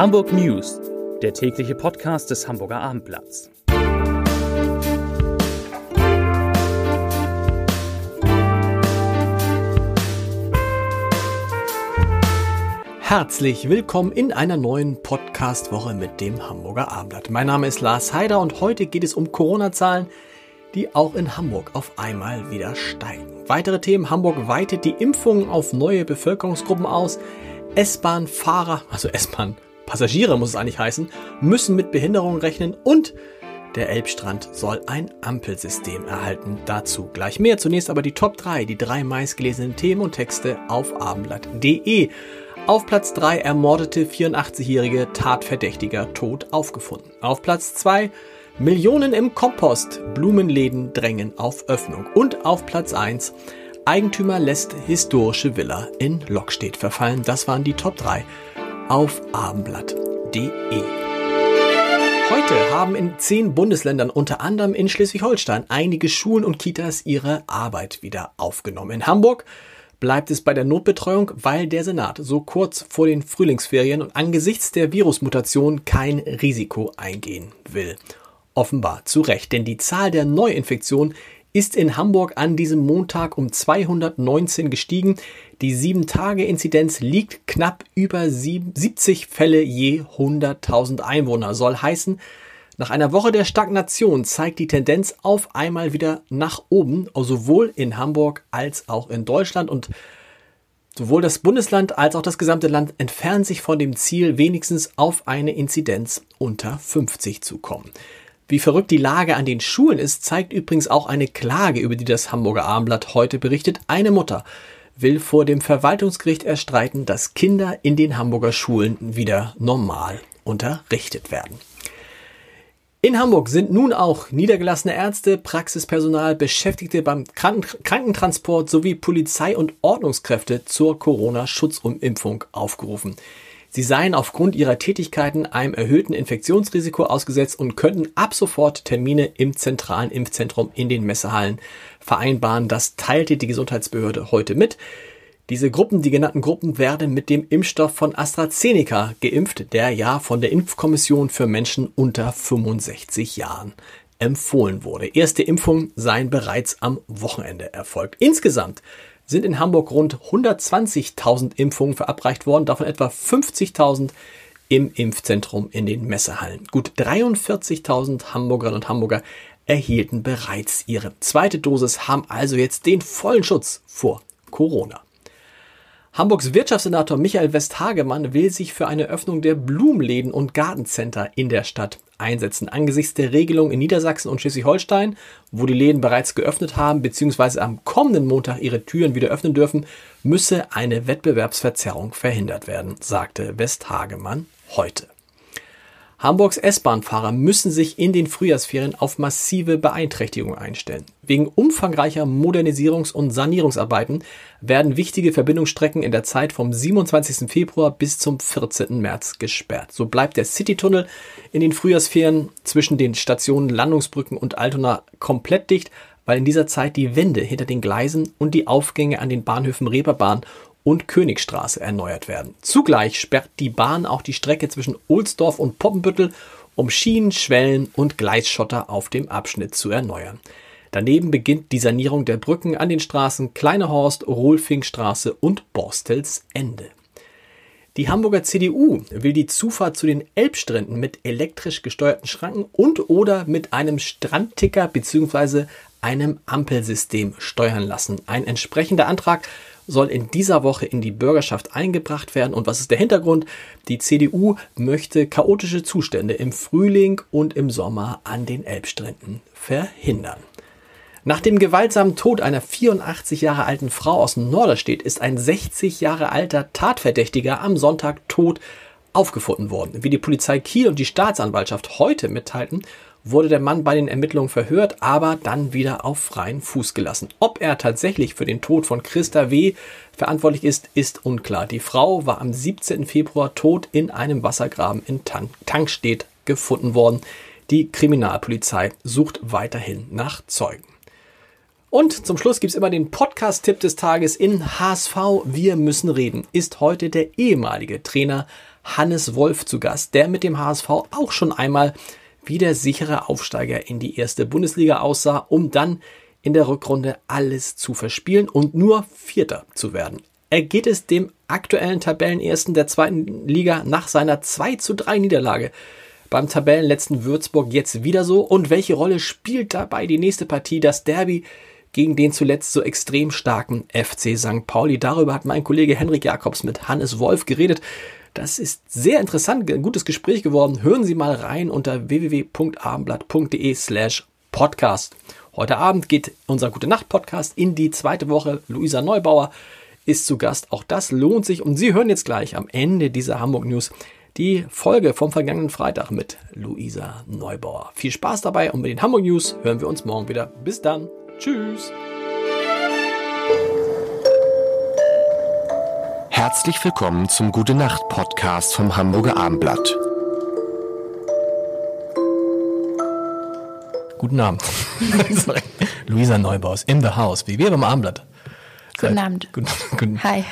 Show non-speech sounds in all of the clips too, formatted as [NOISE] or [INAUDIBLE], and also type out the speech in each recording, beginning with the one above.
Hamburg News, der tägliche Podcast des Hamburger Abendblatts. Herzlich willkommen in einer neuen Podcast-Woche mit dem Hamburger Abendblatt. Mein Name ist Lars Heider und heute geht es um Corona-Zahlen, die auch in Hamburg auf einmal wieder steigen. Weitere Themen. Hamburg weitet die Impfungen auf neue Bevölkerungsgruppen aus. S-Bahn-Fahrer, also S-Bahn-Passagiere muss es eigentlich heißen, müssen mit Behinderungen rechnen und der Elbstrand soll ein Ampelsystem erhalten. Dazu gleich mehr. Zunächst aber die Top 3, die drei meistgelesenen Themen und Texte auf abendblatt.de. Auf Platz 3 ermordete 84-jährige Tatverdächtiger tot aufgefunden. Auf Platz 2 Millionen im Kompost. Blumenläden drängen auf Öffnung. Und auf Platz 1 Eigentümer lässt historische Villa in Lockstedt verfallen. Das waren die Top 3 auf abendblatt.de. Heute haben in zehn Bundesländern, unter anderem in Schleswig-Holstein, einige Schulen und Kitas ihre Arbeit wieder aufgenommen. In Hamburg bleibt es bei der Notbetreuung, weil der Senat so kurz vor den Frühlingsferien und angesichts der Virusmutation kein Risiko eingehen will. Offenbar zu Recht, denn die Zahl der Neuinfektionen ist in Hamburg an diesem Montag um 219 gestiegen. Die 7-Tage-Inzidenz liegt knapp über 70 Fälle je 100.000 Einwohner. Soll heißen, nach einer Woche der Stagnation zeigt die Tendenz auf einmal wieder nach oben, sowohl in Hamburg als auch in Deutschland. Und sowohl das Bundesland als auch das gesamte Land entfernen sich von dem Ziel, wenigstens auf eine Inzidenz unter 50 zu kommen. Wie verrückt die Lage an den Schulen ist, zeigt übrigens auch eine Klage, über die das Hamburger Abendblatt heute berichtet. Eine Mutter will vor dem Verwaltungsgericht erstreiten, dass Kinder in den Hamburger Schulen wieder normal unterrichtet werden. In Hamburg sind nun auch niedergelassene Ärzte, Praxispersonal, Beschäftigte beim Krankentransport sowie Polizei und Ordnungskräfte zur Corona-Schutzumimpfung aufgerufen. Sie seien aufgrund ihrer Tätigkeiten einem erhöhten Infektionsrisiko ausgesetzt und könnten ab sofort Termine im zentralen Impfzentrum in den Messehallen vereinbaren. Das teilte die Gesundheitsbehörde heute mit. Diese Gruppen, die genannten Gruppen, werden mit dem Impfstoff von AstraZeneca geimpft, der ja von der Impfkommission für Menschen unter 65 Jahren empfohlen wurde. Erste Impfungen seien bereits am Wochenende erfolgt. Insgesamt sind in Hamburg rund 120.000 Impfungen verabreicht worden, davon etwa 50.000 im Impfzentrum in den Messehallen. Gut 43.000 Hamburgerinnen und Hamburger erhielten bereits ihre zweite Dosis, haben also jetzt den vollen Schutz vor Corona. Hamburgs Wirtschaftssenator Michael Westhagemann will sich für eine Öffnung der Blumenläden und Gartencenter in der Stadt einsetzen. Angesichts der Regelung in Niedersachsen und Schleswig-Holstein, wo die Läden bereits geöffnet haben bzw. am kommenden Montag ihre Türen wieder öffnen dürfen, müsse eine Wettbewerbsverzerrung verhindert werden, sagte Westhagemann heute. Hamburgs S-Bahn-Fahrer müssen sich in den Frühjahrsferien auf massive Beeinträchtigungen einstellen. Wegen umfangreicher Modernisierungs- und Sanierungsarbeiten werden wichtige Verbindungsstrecken in der Zeit vom 27. Februar bis zum 14. März gesperrt. So bleibt der Citytunnel in den Frühjahrsferien zwischen den Stationen Landungsbrücken und Altona komplett dicht, weil in dieser Zeit die Wände hinter den Gleisen und die Aufgänge an den Bahnhöfen Reeperbahn und Königstraße erneuert werden. Zugleich sperrt die Bahn auch die Strecke zwischen Ohlsdorf und Poppenbüttel, um Schienen, Schwellen und Gleisschotter auf dem Abschnitt zu erneuern. Daneben beginnt die Sanierung der Brücken an den Straßen Kleinehorst, Rolfingstraße und Borstels Ende. Die Hamburger CDU will die Zufahrt zu den Elbstränden mit elektrisch gesteuerten Schranken und oder mit einem Strandticker bzw. einem Ampelsystem steuern lassen. Ein entsprechender Antrag soll in dieser Woche in die Bürgerschaft eingebracht werden. Und was ist der Hintergrund? Die CDU möchte chaotische Zustände im Frühling und im Sommer an den Elbstränden verhindern. Nach dem gewaltsamen Tod einer 84 Jahre alten Frau aus Norderstedt ist ein 60 Jahre alter Tatverdächtiger am Sonntag tot aufgefunden worden. Wie die Polizei Kiel und die Staatsanwaltschaft heute mitteilten, wurde der Mann bei den Ermittlungen verhört, aber dann wieder auf freien Fuß gelassen. Ob er tatsächlich für den Tod von Christa W. verantwortlich ist, ist unklar. Die Frau war am 17. Februar tot in einem Wassergraben in Tankstedt gefunden worden. Die Kriminalpolizei sucht weiterhin nach Zeugen. Und zum Schluss gibt's immer den Podcast-Tipp des Tages in HSV Wir müssen reden. Ist heute der ehemalige Trainer Hannes Wolf zu Gast, der mit dem HSV auch schon einmal wie der sichere Aufsteiger in die erste Bundesliga aussah, um dann in der Rückrunde alles zu verspielen und nur Vierter zu werden. Ergeht es dem aktuellen Tabellenersten der zweiten Liga nach seiner 2 zu 3 Niederlage beim Tabellenletzten Würzburg jetzt wieder so? Und welche Rolle spielt dabei die nächste Partie, das Derby gegen den zuletzt so extrem starken FC St. Pauli? Darüber hat mein Kollege Henrik Jakobs mit Hannes Wolf geredet. Das ist sehr interessant, ein gutes Gespräch geworden. Hören Sie mal rein unter www.abendblatt.de slash podcast. Heute Abend geht unser Gute Nacht Podcast in die zweite Woche. Luisa Neubauer ist zu Gast. Auch das lohnt sich. Und Sie hören jetzt gleich am Ende dieser Hamburg News die Folge vom vergangenen Freitag mit Luisa Neubauer. Viel Spaß dabei und mit den Hamburg News hören wir uns morgen wieder. Bis dann. Tschüss. Herzlich willkommen zum Gute Nacht Podcast vom Hamburger Abendblatt. Guten Abend. [LAUGHS] Luisa Neubauer ist in the house, wie wir beim Abendblatt. Guten Abend. Guten, guten, Hi.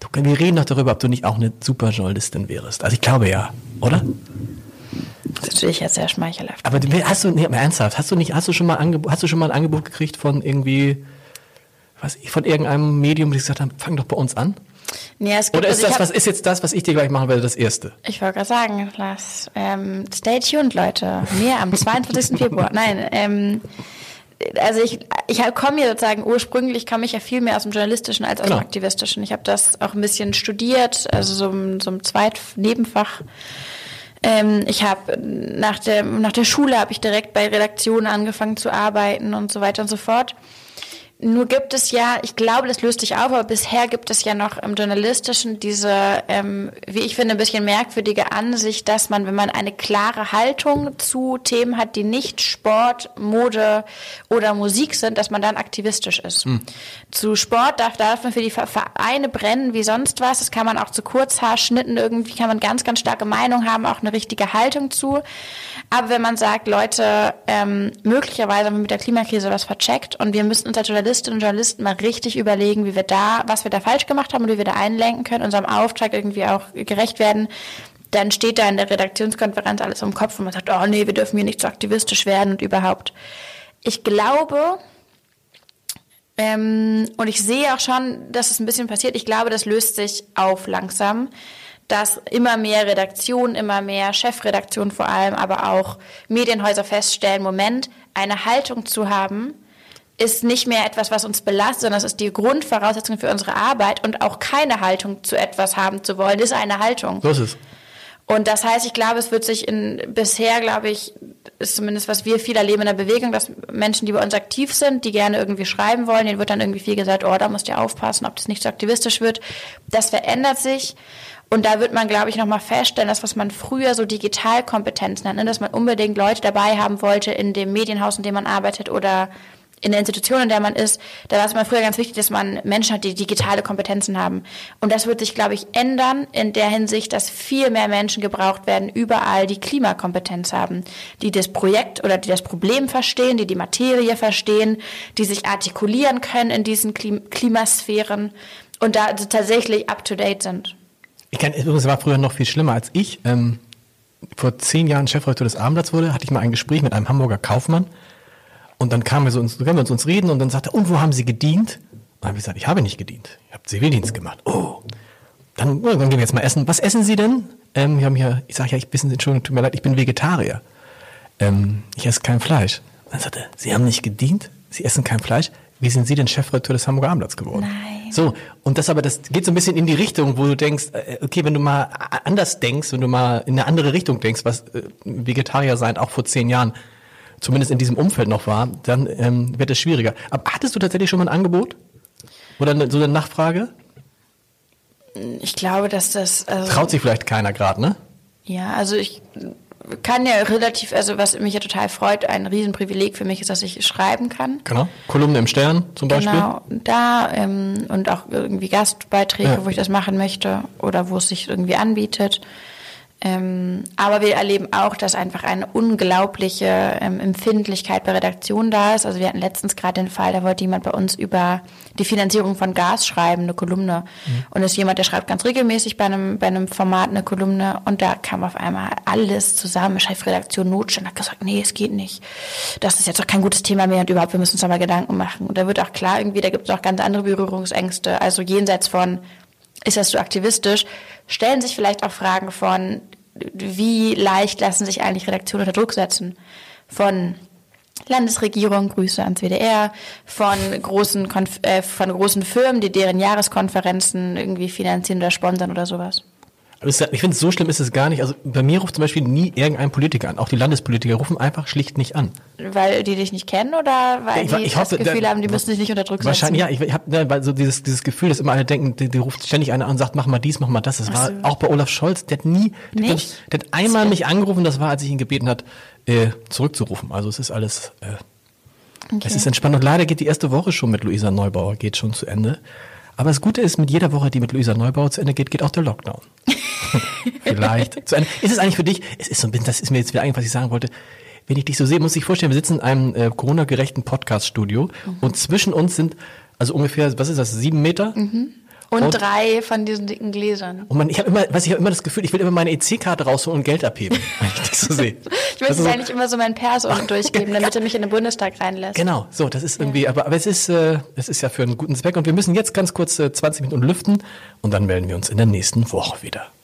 Du, wir reden doch darüber, ob du nicht auch eine super Journalistin wärst. Also ich glaube ja, oder? Das ist natürlich jetzt sehr schmeichelhaft. Aber hast du, nee, aber ernsthaft, hast du nicht, hast du schon mal, Angeb hast du schon mal ein Angebot gekriegt von irgendwie, was ich, von irgendeinem Medium, die gesagt haben, fang doch bei uns an? Nee, es gibt, Oder ist also das, hab- was ist jetzt das, was ich dir gleich machen werde, das erste? Ich wollte gerade sagen, lass, ähm, stay tuned, Leute. Mehr am 22. [LAUGHS] Februar. Nein, ähm, also ich, ich komme ja sozusagen ursprünglich komme ich ja viel mehr aus dem Journalistischen als aus Genau. dem Aktivistischen. Ich habe das auch ein bisschen studiert, also so, ein- so ein Zweit-Nebenfach. Ähm, ich habe nach der, nach der Schule habe ich direkt bei Redaktionen angefangen zu arbeiten und so weiter und so fort. Nur gibt es ja, ich glaube, das löst sich auf, aber bisher gibt es ja noch im Journalistischen diese, ähm, wie ich finde, ein bisschen merkwürdige Ansicht, dass man, wenn man eine klare Haltung zu Themen hat, die nicht Sport, Mode oder Musik sind, dass man dann aktivistisch ist. Zu Sport darf, darf man für die Ver- Vereine brennen wie sonst was. Das kann man auch zu Kurzhaarschnitten irgendwie, kann man ganz, ganz starke Meinung haben, auch eine richtige Haltung zu. Aber wenn man sagt, Leute, ähm, möglicherweise haben wir mit der Klimakrise was vercheckt und wir müssen uns als Journalistinnen und Journalisten mal richtig überlegen, wie wir da, was wir da falsch gemacht haben und wie wir da einlenken können, unserem Auftrag irgendwie auch gerecht werden, dann steht da in der Redaktionskonferenz alles im Kopf und man sagt, oh nee, wir dürfen hier nicht so aktivistisch werden und überhaupt. Ich glaube, ähm, und ich sehe auch schon, dass es ein bisschen passiert. Ich glaube, das löst sich auf langsam, dass immer mehr Redaktionen, immer mehr Chefredaktionen vor allem, aber auch Medienhäuser feststellen, Moment, eine Haltung zu haben, ist nicht mehr etwas, was uns belastet, sondern es ist die Grundvoraussetzung für unsere Arbeit und auch keine Haltung zu etwas haben zu wollen, ist eine Haltung. So ist es. Und das heißt, ich glaube, es wird sich in bisher, glaube ich, ist zumindest was wir viel erleben in der Bewegung, dass Menschen, die bei uns aktiv sind, die gerne irgendwie schreiben wollen, denen wird dann irgendwie viel gesagt, oh, da musst du aufpassen, ob das nicht so aktivistisch wird. Das verändert sich. Und da wird man, glaube ich, nochmal feststellen, das, was man früher so Digitalkompetenz nennt, ne, dass man unbedingt Leute dabei haben wollte in dem Medienhaus, in dem man arbeitet oder in der Institution, in der man ist, da war es immer früher ganz wichtig, dass man Menschen hat, die digitale Kompetenzen haben. Und das wird sich, glaube ich, ändern in der Hinsicht, dass viel mehr Menschen gebraucht werden, überall, die Klimakompetenz haben, die das Projekt oder die das Problem verstehen, die die Materie verstehen, die sich artikulieren können in diesen Klim Klimasphären und da also tatsächlich up-to-date sind. Ich kann, übrigens war früher noch viel schlimmer als ich. Ähm, vor zehn Jahren Chefredakteur des Abendblatts wurde, hatte ich mal ein Gespräch mit einem Hamburger Kaufmann. Und dann kamen wir, so uns, kamen wir uns, uns reden und dann sagte er, und wo haben Sie gedient? Und dann habe ich gesagt, ich habe nicht gedient. Ich habe Zivildienst gemacht. Oh. Dann, dann gehen wir jetzt mal essen. Was essen Sie denn? Ähm, wir haben hier, ich sage ja, ich Sie, Entschuldigung, tut mir leid, ich bin Vegetarier. Ähm, ich esse kein Fleisch. Und dann sagte er, Sie haben nicht gedient? Sie essen kein Fleisch? Wie sind Sie denn Chefredakteur des Hamburger Abendblatts geworden? Nein. So, und das aber, das geht so ein bisschen in die Richtung, wo du denkst, äh, okay, wenn du mal anders denkst, wenn du mal in eine andere Richtung denkst, was äh, Vegetarier sein auch vor zehn Jahren zumindest in diesem Umfeld noch war, dann ähm, wird es schwieriger. Aber hattest du tatsächlich schon mal ein Angebot? Oder eine, so eine Nachfrage? Ich glaube, dass das... Also Traut sich vielleicht keiner gerade, ne? Ja, also ich kann ja relativ, also was mich ja total freut, ein Riesenprivileg für mich ist, dass ich schreiben kann. Genau. Kolumne im Stern zum Beispiel. Genau, da ähm, und auch irgendwie Gastbeiträge, Ja. wo ich das machen möchte oder wo es sich irgendwie anbietet. Ähm, aber wir erleben auch, dass einfach eine unglaubliche ähm, Empfindlichkeit bei Redaktionen da ist. Also wir hatten letztens gerade den Fall, da wollte jemand bei uns über die Finanzierung von Gas schreiben, eine Kolumne. Mhm. Und ist jemand, der schreibt ganz regelmäßig bei einem, bei einem Format eine Kolumne und da kam auf einmal alles zusammen. Chefredaktion Notstand hat gesagt, nee, es geht nicht. Das ist jetzt auch kein gutes Thema mehr und überhaupt, wir müssen uns da mal Gedanken machen. Und da wird auch klar, irgendwie, da gibt es auch ganz andere Berührungsängste. Also jenseits von ist das so aktivistisch, stellen sich vielleicht auch Fragen von, wie leicht lassen sich eigentlich Redaktionen unter Druck setzen? Von Landesregierung, Grüße ans WDR, von großen, Konf äh, von großen Firmen, die deren Jahreskonferenzen irgendwie finanzieren oder sponsern oder sowas. Ich finde, so schlimm ist es gar nicht. Also bei mir ruft zum Beispiel nie irgendein Politiker an. Auch die Landespolitiker rufen einfach schlicht nicht an. Weil die dich nicht kennen oder weil ich, die ich das hoffe, Gefühl da, haben, die müssen dich nicht unter Druck wahrscheinlich, setzen? Wahrscheinlich, ja. Ich, ich habe so dieses, dieses Gefühl, dass immer alle denken, die, die ruft ständig einer an und sagt, mach mal dies, mach mal das. Das war auch bei Olaf Scholz. Der hat nie, der, hat, der hat einmal mich angerufen, das war, als ich ihn gebeten hat, äh, zurückzurufen. Also es ist alles, äh, okay. es ist entspannt. Und leider geht die erste Woche schon mit Luisa Neubauer, geht schon zu Ende. Aber das Gute ist, mit jeder Woche, die mit Luisa Neubauer zu Ende geht, geht auch der Lockdown. [LAUGHS] [LAUGHS] Vielleicht. Zu Ende. Ist es eigentlich für dich, es ist so ein bisschen, das ist mir jetzt wieder eingefallen, was ich sagen wollte. Wenn ich dich so sehe, muss ich vorstellen, wir sitzen in einem äh, Corona-gerechten Podcast-Studio mhm. und zwischen uns sind also ungefähr, was ist das, sieben Meter? Mhm. Und, und, drei von diesen dicken Gläsern. Und man, ich habe immer, was ich habe immer das Gefühl, ich will immer meine EC-Karte rausholen und Geld abheben, [LAUGHS] wenn ich das so sehe. [LAUGHS] ich möchte eigentlich immer so meinen Perso durchgeben, damit er mich in den Bundestag reinlässt. Genau, so, das ist irgendwie, ja. aber, aber es ist, äh, es ist ja für einen guten Zweck und wir müssen jetzt ganz kurz äh, 20 Minuten lüften und dann melden wir uns in der nächsten Woche wieder.